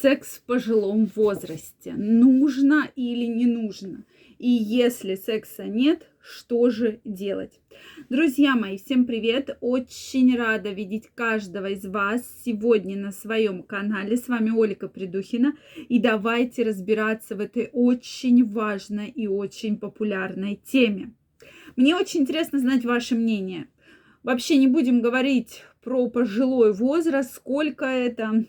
секс в пожилом возрасте. Нужно или не нужно? И если секса нет, что же делать? Друзья мои, всем привет! Очень рада видеть каждого из вас сегодня на своем канале. С вами Олика Придухина. И давайте разбираться в этой очень важной и очень популярной теме. Мне очень интересно знать ваше мнение. Вообще не будем говорить про пожилой возраст, сколько это,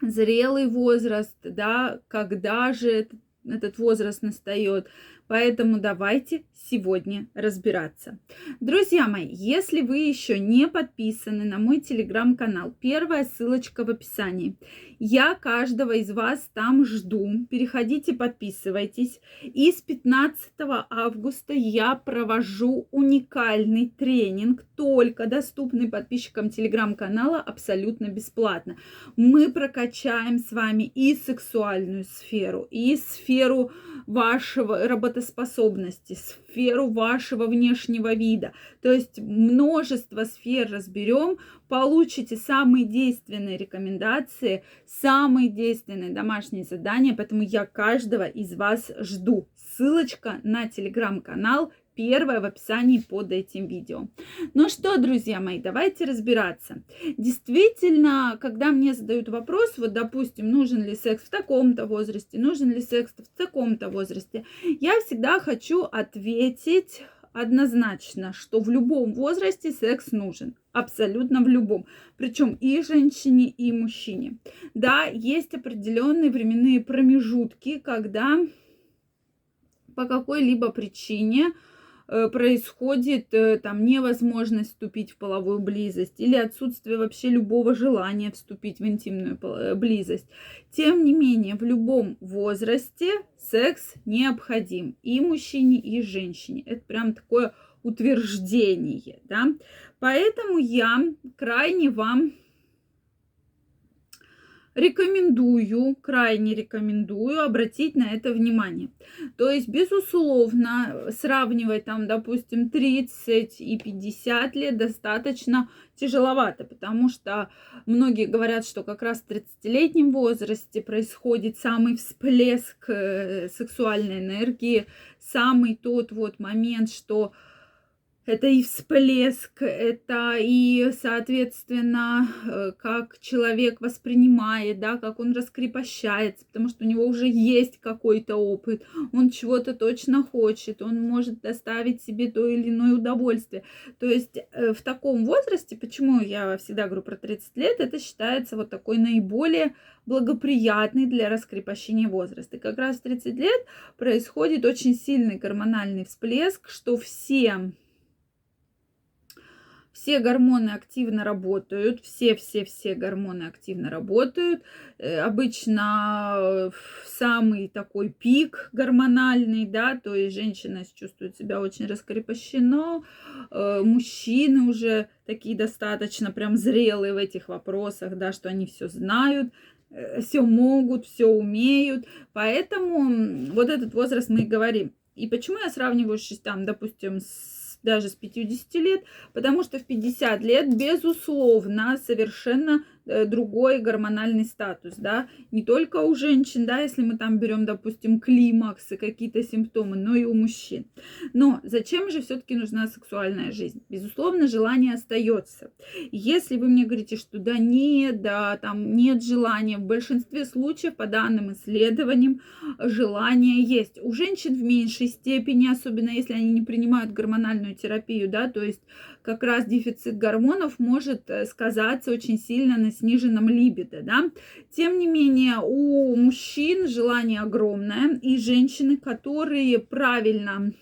зрелый возраст, да, когда же этот возраст настает. Поэтому давайте сегодня разбираться. Друзья мои, если вы еще не подписаны на мой телеграм-канал, первая ссылочка в описании. Я каждого из вас там жду. Переходите, подписывайтесь. И с 15 августа я провожу уникальный тренинг, только доступный подписчикам телеграм-канала абсолютно бесплатно. Мы прокачаем с вами и сексуальную сферу, и сферу вашего работоспособности, сферу вашего внешнего вида. То есть множество сфер разберем, получите самые действенные рекомендации, самые действенные домашние задания, поэтому я каждого из вас жду. Ссылочка на телеграм-канал первое в описании под этим видео. Ну что, друзья мои, давайте разбираться. Действительно, когда мне задают вопрос, вот, допустим, нужен ли секс в таком-то возрасте, нужен ли секс в таком-то возрасте, я всегда хочу ответить однозначно, что в любом возрасте секс нужен. Абсолютно в любом. Причем и женщине, и мужчине. Да, есть определенные временные промежутки, когда по какой-либо причине происходит э, там невозможность вступить в половую близость или отсутствие вообще любого желания вступить в интимную э, близость. Тем не менее, в любом возрасте секс необходим и мужчине, и женщине. Это прям такое утверждение, да. Поэтому я крайне вам рекомендую, крайне рекомендую обратить на это внимание. То есть, безусловно, сравнивать там, допустим, 30 и 50 лет достаточно тяжеловато, потому что многие говорят, что как раз в 30-летнем возрасте происходит самый всплеск э, сексуальной энергии, самый тот вот момент, что это и всплеск, это и, соответственно, э, как человек воспринимает, да, как он раскрепощается, потому что у него уже есть какой-то опыт, он чего-то точно хочет, он может доставить себе то или иное удовольствие. То есть э, в таком возрасте, почему я всегда говорю про 30 лет, это считается вот такой наиболее благоприятный для раскрепощения возраст. И как раз в 30 лет происходит очень сильный гормональный всплеск, что все все гормоны активно работают, все-все-все гормоны активно работают. Э, обычно э, самый такой пик гормональный, да, то есть женщина чувствует себя очень раскрепощено, э, мужчины уже такие достаточно прям зрелые в этих вопросах, да, что они все знают, все могут, все умеют. Поэтому вот этот возраст мы и говорим. И почему я сравниваю там, допустим, с даже с 50 лет, потому что в 50 лет, безусловно, совершенно другой гормональный статус, да, не только у женщин, да, если мы там берем, допустим, климакс и какие-то симптомы, но и у мужчин. Но зачем же все-таки нужна сексуальная жизнь? Безусловно, желание остается. Если вы мне говорите, что да нет, да, там нет желания, в большинстве случаев, по данным исследованиям, желание есть. У женщин в меньшей степени, особенно если они не принимают гормональную терапию, да, то есть как раз дефицит гормонов может э, сказаться очень сильно на сниженном либидо, да. Тем не менее, у мужчин желание огромное, и женщины, которые правильно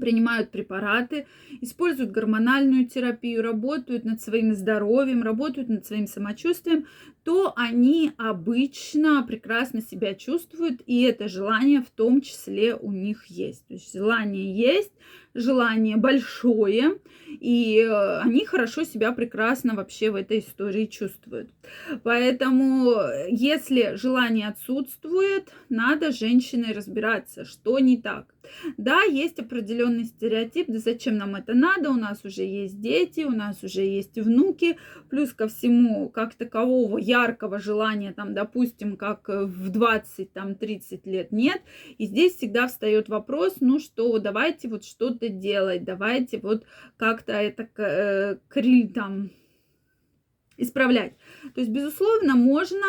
принимают препараты, используют гормональную терапию, работают над своим здоровьем, работают над своим самочувствием, то они обычно прекрасно себя чувствуют, и это желание в том числе у них есть. То есть желание есть, желание большое, и э, они хорошо себя прекрасно вообще в этой истории чувствуют. Поэтому, если желание отсутствует, надо женщиной разбираться, что не так. Да, есть определенный стереотип, да зачем нам это надо, у нас уже есть дети, у нас уже есть внуки, плюс ко всему, как такового яркого желания, там, допустим, как в 20, там, 30 лет нет. И здесь всегда встает вопрос, ну что, давайте вот что-то делать, давайте вот как-то это э, криль там исправлять. То есть, безусловно, можно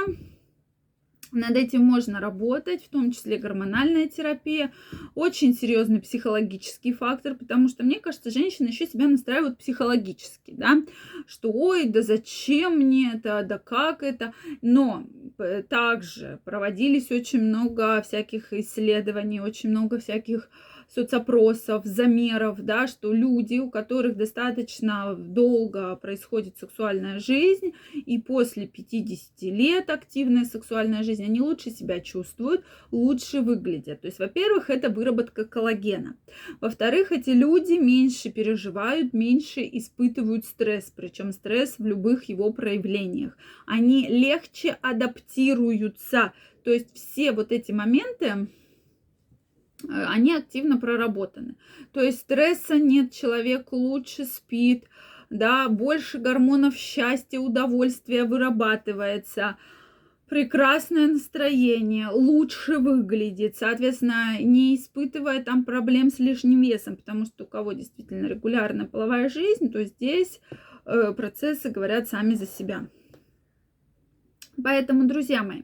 над этим можно работать, в том числе гормональная терапия. Очень серьезный психологический фактор, потому что, мне кажется, женщины еще себя настраивают психологически, да, что ой, да зачем мне это, да как это. Но э, также проводились очень много всяких исследований, очень много всяких соцопросов, замеров, да, что люди, у которых достаточно долго происходит сексуальная жизнь, и после 50 лет активная сексуальная жизнь, они лучше себя чувствуют, лучше выглядят. То есть, во-первых, это выработка коллагена. Во-вторых, эти люди меньше переживают, меньше испытывают стресс, причем стресс в любых его проявлениях. Они легче адаптируются. То есть все вот эти моменты, Э, они активно проработаны. То есть стресса нет, человек лучше спит, да, больше гормонов счастья, удовольствия вырабатывается, прекрасное настроение, лучше выглядит, соответственно, не испытывая там проблем с лишним весом, потому что у кого действительно регулярная половая жизнь, то здесь э, процессы говорят сами за себя. Поэтому, друзья мои,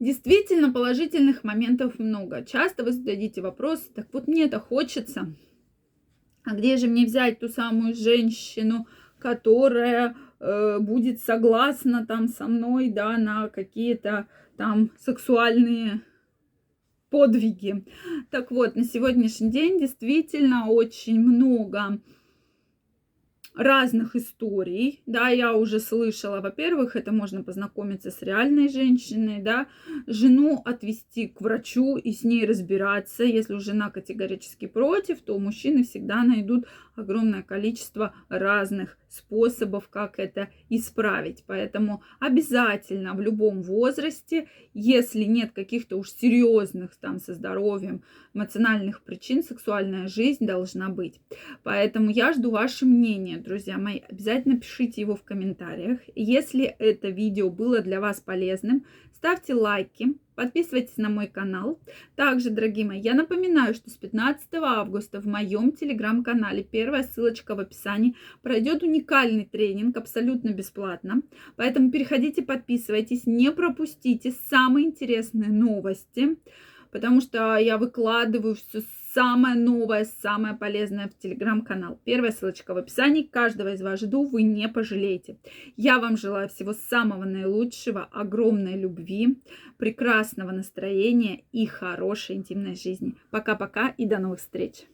Действительно, положительных моментов много. Часто вы зададите вопрос, так вот мне это хочется, а где же мне взять ту самую женщину, которая э, будет согласна там со мной, да, на какие-то там сексуальные подвиги. Так вот, на сегодняшний день действительно очень много разных историй, да, я уже слышала, во-первых, это можно познакомиться с реальной женщиной, да, жену отвести к врачу и с ней разбираться, если жена категорически против, то мужчины всегда найдут огромное количество разных способов, как это исправить. Поэтому обязательно в любом возрасте, если нет каких-то уж серьезных там со здоровьем эмоциональных причин, сексуальная жизнь должна быть. Поэтому я жду ваше мнение, друзья мои. Обязательно пишите его в комментариях. Если это видео было для вас полезным, ставьте лайки, Подписывайтесь на мой канал. Также, дорогие мои, я напоминаю, что с 15 августа в моем телеграм-канале, первая ссылочка в описании, пройдет уникальный тренинг абсолютно бесплатно. Поэтому переходите, подписывайтесь, не пропустите самые интересные новости, потому что я выкладываю все самое новое, самое полезное в телеграм-канал. Первая ссылочка в описании. Каждого из вас жду, вы не пожалеете. Я вам желаю всего самого наилучшего, огромной любви, прекрасного настроения и хорошей интимной жизни. Пока-пока и до новых встреч!